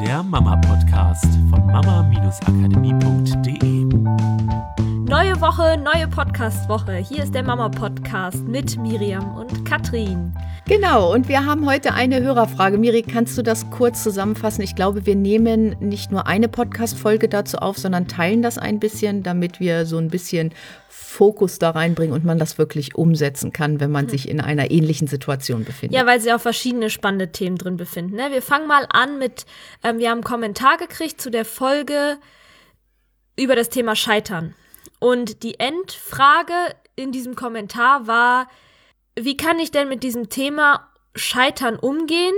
der Mama-Podcast von mama-akademie.de. Neue Woche, neue Podcast-Woche. Hier ist der Mama-Podcast mit Miriam und Katrin. Genau, und wir haben heute eine Hörerfrage. Miri, kannst du das kurz zusammenfassen? Ich glaube, wir nehmen nicht nur eine Podcast-Folge dazu auf, sondern teilen das ein bisschen, damit wir so ein bisschen Fokus da reinbringen und man das wirklich umsetzen kann, wenn man sich in einer ähnlichen Situation befindet. Ja, weil sie auch verschiedene spannende Themen drin befinden. Ne? Wir fangen mal an mit, ähm, wir haben einen Kommentar gekriegt zu der Folge über das Thema Scheitern. Und die Endfrage in diesem Kommentar war, wie kann ich denn mit diesem Thema Scheitern umgehen,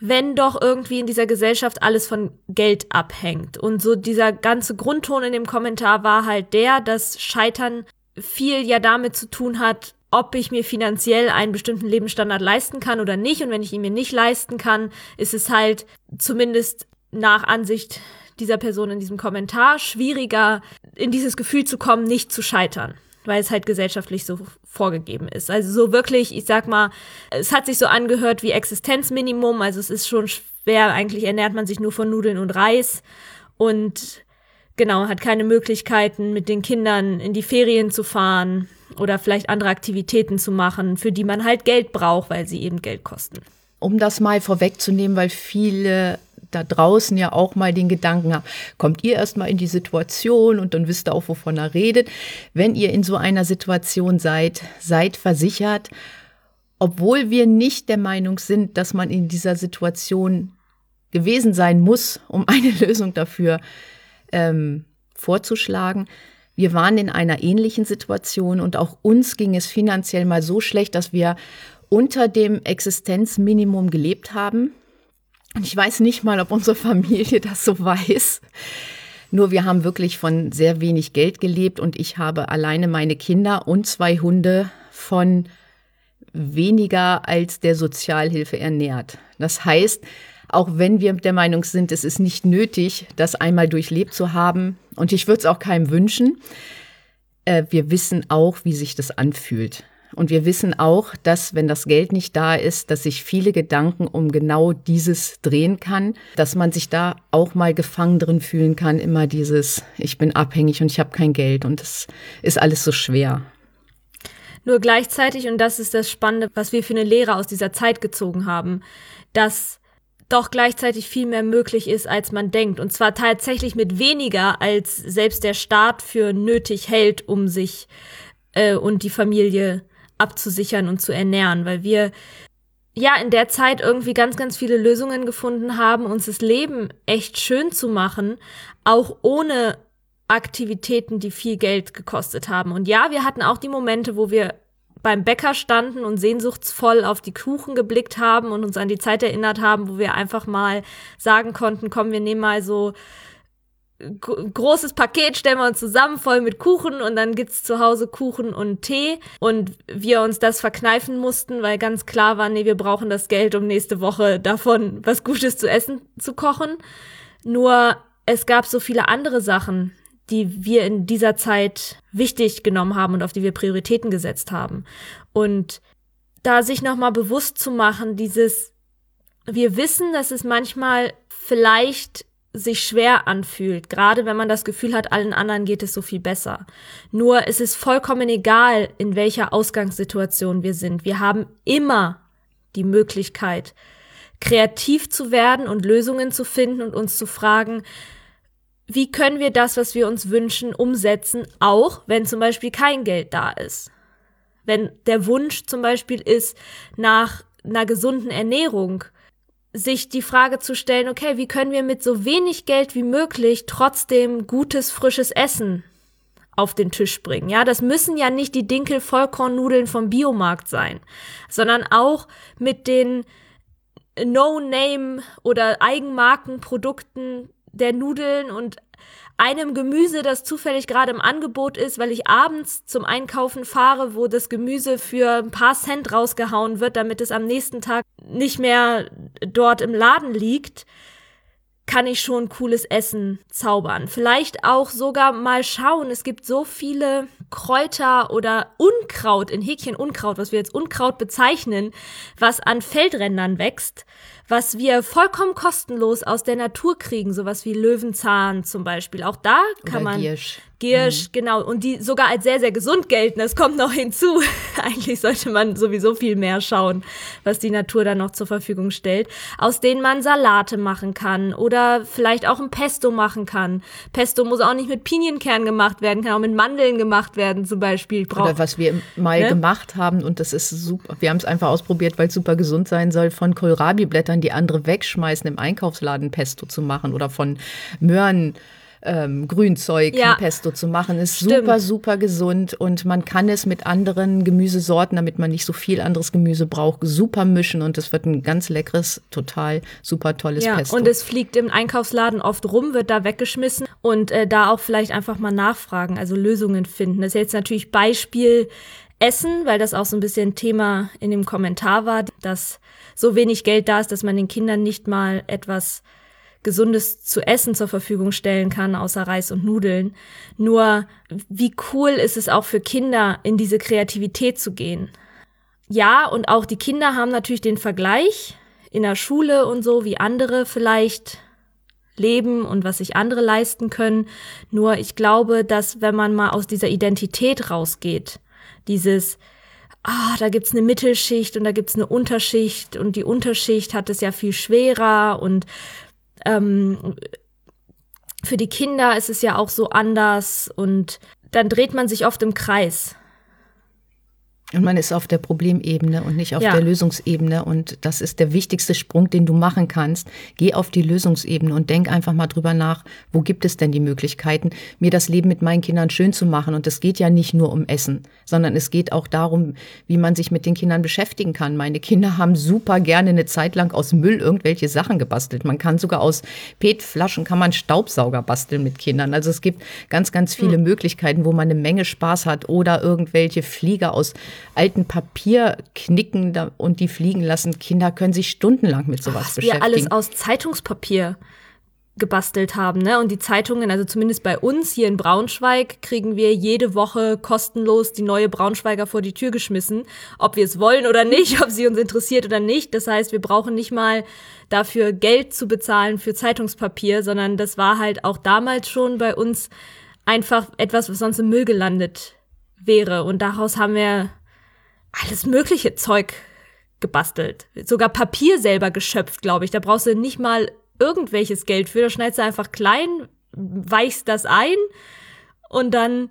wenn doch irgendwie in dieser Gesellschaft alles von Geld abhängt? Und so dieser ganze Grundton in dem Kommentar war halt der, dass Scheitern viel ja damit zu tun hat, ob ich mir finanziell einen bestimmten Lebensstandard leisten kann oder nicht. Und wenn ich ihn mir nicht leisten kann, ist es halt zumindest nach Ansicht dieser Person in diesem Kommentar schwieriger, in dieses Gefühl zu kommen, nicht zu scheitern, weil es halt gesellschaftlich so vorgegeben ist. Also so wirklich, ich sag mal, es hat sich so angehört wie Existenzminimum, also es ist schon schwer, eigentlich ernährt man sich nur von Nudeln und Reis und genau, hat keine Möglichkeiten, mit den Kindern in die Ferien zu fahren oder vielleicht andere Aktivitäten zu machen, für die man halt Geld braucht, weil sie eben Geld kosten. Um das mal vorwegzunehmen, weil viele da draußen ja auch mal den Gedanken haben, kommt ihr erstmal in die Situation und dann wisst ihr auch, wovon er redet. Wenn ihr in so einer Situation seid, seid versichert, obwohl wir nicht der Meinung sind, dass man in dieser Situation gewesen sein muss, um eine Lösung dafür ähm, vorzuschlagen. Wir waren in einer ähnlichen Situation und auch uns ging es finanziell mal so schlecht, dass wir unter dem Existenzminimum gelebt haben. Und ich weiß nicht mal, ob unsere Familie das so weiß. Nur wir haben wirklich von sehr wenig Geld gelebt und ich habe alleine meine Kinder und zwei Hunde von weniger als der Sozialhilfe ernährt. Das heißt, auch wenn wir der Meinung sind, es ist nicht nötig, das einmal durchlebt zu haben, und ich würde es auch keinem wünschen, äh, wir wissen auch, wie sich das anfühlt. Und wir wissen auch, dass wenn das Geld nicht da ist, dass sich viele Gedanken um genau dieses drehen kann, dass man sich da auch mal gefangen drin fühlen kann, immer dieses, ich bin abhängig und ich habe kein Geld und das ist alles so schwer. Nur gleichzeitig, und das ist das Spannende, was wir für eine Lehre aus dieser Zeit gezogen haben, dass doch gleichzeitig viel mehr möglich ist, als man denkt. Und zwar tatsächlich mit weniger, als selbst der Staat für nötig hält, um sich äh, und die Familie abzusichern und zu ernähren, weil wir ja in der Zeit irgendwie ganz, ganz viele Lösungen gefunden haben, uns das Leben echt schön zu machen, auch ohne Aktivitäten, die viel Geld gekostet haben. Und ja, wir hatten auch die Momente, wo wir beim Bäcker standen und sehnsuchtsvoll auf die Kuchen geblickt haben und uns an die Zeit erinnert haben, wo wir einfach mal sagen konnten, komm, wir nehmen mal so großes Paket stellen wir uns zusammen, voll mit Kuchen und dann gibt's zu Hause Kuchen und Tee und wir uns das verkneifen mussten, weil ganz klar war, nee, wir brauchen das Geld, um nächste Woche davon was Gutes zu essen zu kochen. Nur es gab so viele andere Sachen, die wir in dieser Zeit wichtig genommen haben und auf die wir Prioritäten gesetzt haben. Und da sich nochmal bewusst zu machen, dieses, wir wissen, dass es manchmal vielleicht sich schwer anfühlt, gerade wenn man das Gefühl hat, allen anderen geht es so viel besser. Nur es ist vollkommen egal, in welcher Ausgangssituation wir sind. Wir haben immer die Möglichkeit, kreativ zu werden und Lösungen zu finden und uns zu fragen, wie können wir das, was wir uns wünschen, umsetzen, auch wenn zum Beispiel kein Geld da ist. Wenn der Wunsch zum Beispiel ist nach einer gesunden Ernährung, sich die Frage zu stellen, okay, wie können wir mit so wenig Geld wie möglich trotzdem gutes, frisches Essen auf den Tisch bringen. Ja, das müssen ja nicht die Dinkel-Vollkornnudeln vom Biomarkt sein, sondern auch mit den No-Name oder Eigenmarkenprodukten der Nudeln und einem Gemüse, das zufällig gerade im Angebot ist, weil ich abends zum Einkaufen fahre, wo das Gemüse für ein paar Cent rausgehauen wird, damit es am nächsten Tag nicht mehr dort im Laden liegt. kann ich schon cooles Essen zaubern. Vielleicht auch sogar mal schauen, es gibt so viele Kräuter oder Unkraut, in Häkchen Unkraut, was wir jetzt Unkraut bezeichnen, was an Feldrändern wächst, was wir vollkommen kostenlos aus der Natur kriegen, sowas wie Löwenzahn zum Beispiel. Auch da kann Oder man Giersch. Giersch, Mhm. genau, und die sogar als sehr, sehr gesund gelten. Das kommt noch hinzu. Eigentlich sollte man sowieso viel mehr schauen, was die Natur da noch zur Verfügung stellt, aus denen man Salate machen kann oder vielleicht auch ein Pesto machen kann. Pesto muss auch nicht mit Pinienkern gemacht werden, kann auch mit Mandeln gemacht werden zum Beispiel. Brauch- Oder was wir mal Ne? gemacht haben, und das ist super, wir haben es einfach ausprobiert, weil es super gesund sein soll, von Kohlrabi-Blättern, die andere wegschmeißen, im Einkaufsladen Pesto zu machen oder von Möhren. Ähm, Grünzeug Ja. Pesto zu machen, ist Stimmt. super, super gesund und man kann es mit anderen Gemüsesorten, damit man nicht so viel anderes Gemüse braucht, super mischen und es wird ein ganz leckeres, total super tolles ja, Pesto. und es fliegt im Einkaufsladen oft rum, wird da weggeschmissen und äh, da auch vielleicht einfach mal nachfragen, also Lösungen finden. Das ist jetzt natürlich Beispiel Essen, weil das auch so ein bisschen Thema in dem Kommentar war, dass so wenig Geld da ist, dass man den Kindern nicht mal etwas Gesundes zu essen zur Verfügung stellen kann, außer Reis und Nudeln. Nur, wie cool ist es auch für Kinder, in diese Kreativität zu gehen? Ja, und auch die Kinder haben natürlich den Vergleich in der Schule und so, wie andere vielleicht leben und was sich andere leisten können. Nur ich glaube, dass wenn man mal aus dieser Identität rausgeht, dieses, ah, da gibt's eine Mittelschicht und da gibt's eine Unterschicht und die Unterschicht hat es ja viel schwerer und ähm, für die Kinder ist es ja auch so anders und dann dreht man sich oft im Kreis. Und man ist auf der Problemebene und nicht auf Ja. der Lösungsebene. Und das ist der wichtigste Sprung, den du machen kannst. Geh auf die Lösungsebene und denk einfach mal drüber nach, wo gibt es denn die Möglichkeiten, mir das Leben mit meinen Kindern schön zu machen. Und es geht ja nicht nur um Essen, sondern es geht auch darum, wie man sich mit den Kindern beschäftigen kann. Meine Kinder haben super gerne eine Zeit lang aus Müll irgendwelche Sachen gebastelt. Man kann sogar aus PET-Flaschen kann man Staubsauger basteln mit Kindern. Also es gibt ganz, ganz viele Möglichkeiten, wo man eine Menge Spaß hat oder irgendwelche Flieger aus alten Papier knicken und die fliegen lassen. Kinder können sich stundenlang mit sowas was wir beschäftigen. alles aus Zeitungspapier gebastelt haben, ne? Und die Zeitungen, also zumindest bei uns hier in Braunschweig, kriegen wir jede Woche kostenlos die neue Braunschweiger vor die Tür geschmissen, ob wir es wollen oder nicht, ob sie uns interessiert oder nicht. Das heißt, wir brauchen nicht mal dafür Geld zu bezahlen für Zeitungspapier, sondern das war halt auch damals schon bei uns einfach etwas, was sonst im Müll gelandet wäre. Und daraus haben wir alles mögliche Zeug gebastelt. Sogar Papier selber geschöpft, glaube ich. Da brauchst du nicht mal irgendwelches Geld für. Da schneidest du einfach klein, weichst das ein und dann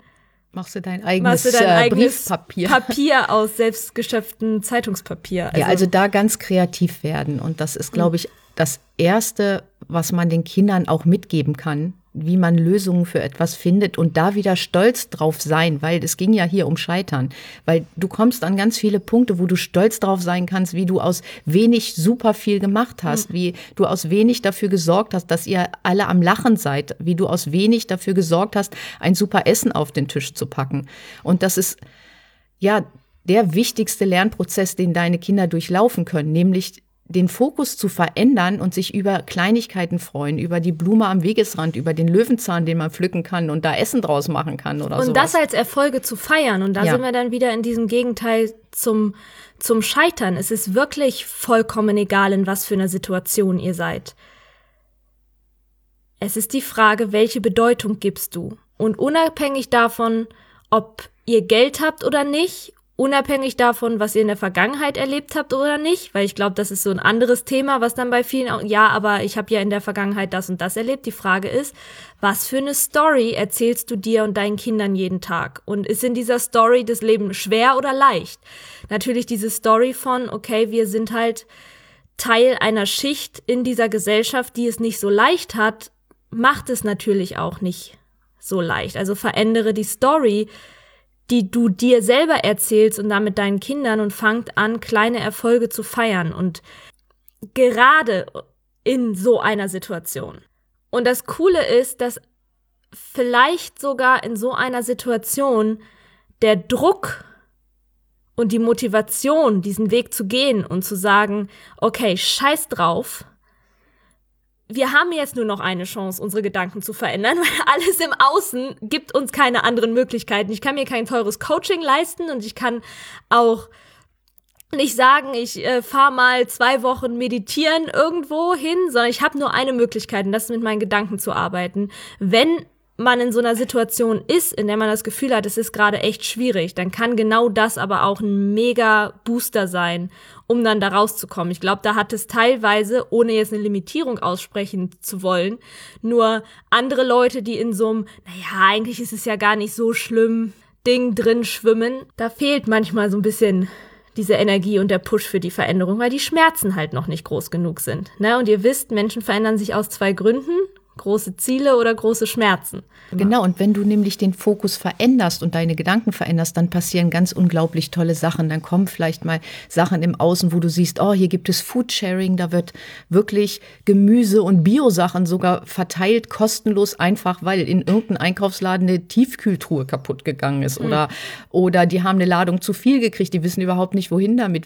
Machst du dein eigenes, du dein äh, eigenes Briefpapier. Papier aus selbstgeschöpftem Zeitungspapier. ja, also da ganz kreativ werden. Und das ist, glaube ich, das Erste, was man den Kindern auch mitgeben kann, wie man Lösungen für etwas findet und da wieder stolz drauf sein, weil es ging ja hier um Scheitern. Weil du kommst an ganz viele Punkte, wo du stolz drauf sein kannst, wie du aus wenig super viel gemacht hast, wie du aus wenig dafür gesorgt hast, dass ihr alle am Lachen seid, wie du aus wenig dafür gesorgt hast, ein super Essen auf den Tisch zu packen. Und das ist ja der wichtigste Lernprozess, den deine Kinder durchlaufen können, nämlich den Fokus zu verändern und sich über Kleinigkeiten freuen, über die Blume am Wegesrand, über den Löwenzahn, den man pflücken kann und da Essen draus machen kann oder und sowas. das als Erfolge zu feiern. Und da Ja. sind wir dann wieder in diesem Gegenteil zum, zum Scheitern. Es ist wirklich vollkommen egal, in was für einer Situation ihr seid. Es ist die Frage, welche Bedeutung gibst du? Und unabhängig davon, ob ihr Geld habt oder nicht, unabhängig davon, was ihr in der Vergangenheit erlebt habt oder nicht, weil ich glaube, das ist so ein anderes Thema, was dann bei vielen auch, ja, aber ich habe ja in der Vergangenheit das und das erlebt. Die Frage ist, was für eine Story erzählst du dir und deinen Kindern jeden Tag? Und ist in dieser Story das Leben schwer oder leicht? Natürlich diese Story von, okay, wir sind halt Teil einer Schicht in dieser Gesellschaft, die es nicht so leicht hat, macht es natürlich auch nicht so leicht. Also verändere die Story, die du dir selber erzählst und damit deinen Kindern und fangt an, kleine Erfolge zu feiern und gerade in so einer Situation. Und das Coole ist, dass vielleicht sogar in so einer Situation der Druck und die Motivation, diesen Weg zu gehen und zu sagen, okay, scheiß drauf, wir haben jetzt nur noch eine Chance, unsere Gedanken zu verändern, weil alles im Außen gibt uns keine anderen Möglichkeiten. Ich kann mir kein teures Coaching leisten und ich kann auch nicht sagen, ich äh, fahre mal zwei Wochen meditieren irgendwo hin, sondern ich habe nur eine Möglichkeit und das ist mit meinen Gedanken zu arbeiten. Wenn man in so einer Situation ist, in der man das Gefühl hat, es ist gerade echt schwierig, dann kann genau das aber auch ein mega Booster sein, um dann da rauszukommen. Ich glaube, da hat es teilweise, ohne jetzt eine Limitierung aussprechen zu wollen, nur andere Leute, die in so einem, naja, eigentlich ist es ja gar nicht so schlimm, Ding drin schwimmen. Da fehlt manchmal so ein bisschen diese Energie und der Push für die Veränderung, weil die Schmerzen halt noch nicht groß genug sind. Ne? Und ihr wisst, Menschen verändern sich aus zwei Gründen große Ziele oder große Schmerzen. Genau, und wenn du nämlich den Fokus veränderst und deine Gedanken veränderst, dann passieren ganz unglaublich tolle Sachen. Dann kommen vielleicht mal Sachen im Außen, wo du siehst, oh, hier gibt es Foodsharing, da wird wirklich Gemüse und Biosachen sogar verteilt, kostenlos, einfach weil in irgendeinem Einkaufsladen eine Tiefkühltruhe kaputt gegangen ist. Mhm. Oder, oder die haben eine Ladung zu viel gekriegt, die wissen überhaupt nicht, wohin damit.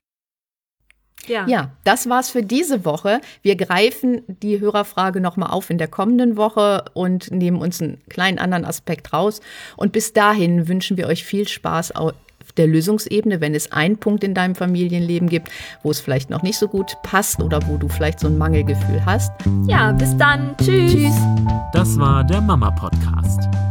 Ja. ja, das war's für diese Woche. Wir greifen die Hörerfrage nochmal auf in der kommenden Woche und nehmen uns einen kleinen anderen Aspekt raus. Und bis dahin wünschen wir euch viel Spaß auf der Lösungsebene, wenn es einen Punkt in deinem Familienleben gibt, wo es vielleicht noch nicht so gut passt oder wo du vielleicht so ein Mangelgefühl hast. Ja, bis dann. Tschüss. Tschüss. Das war der Mama Podcast.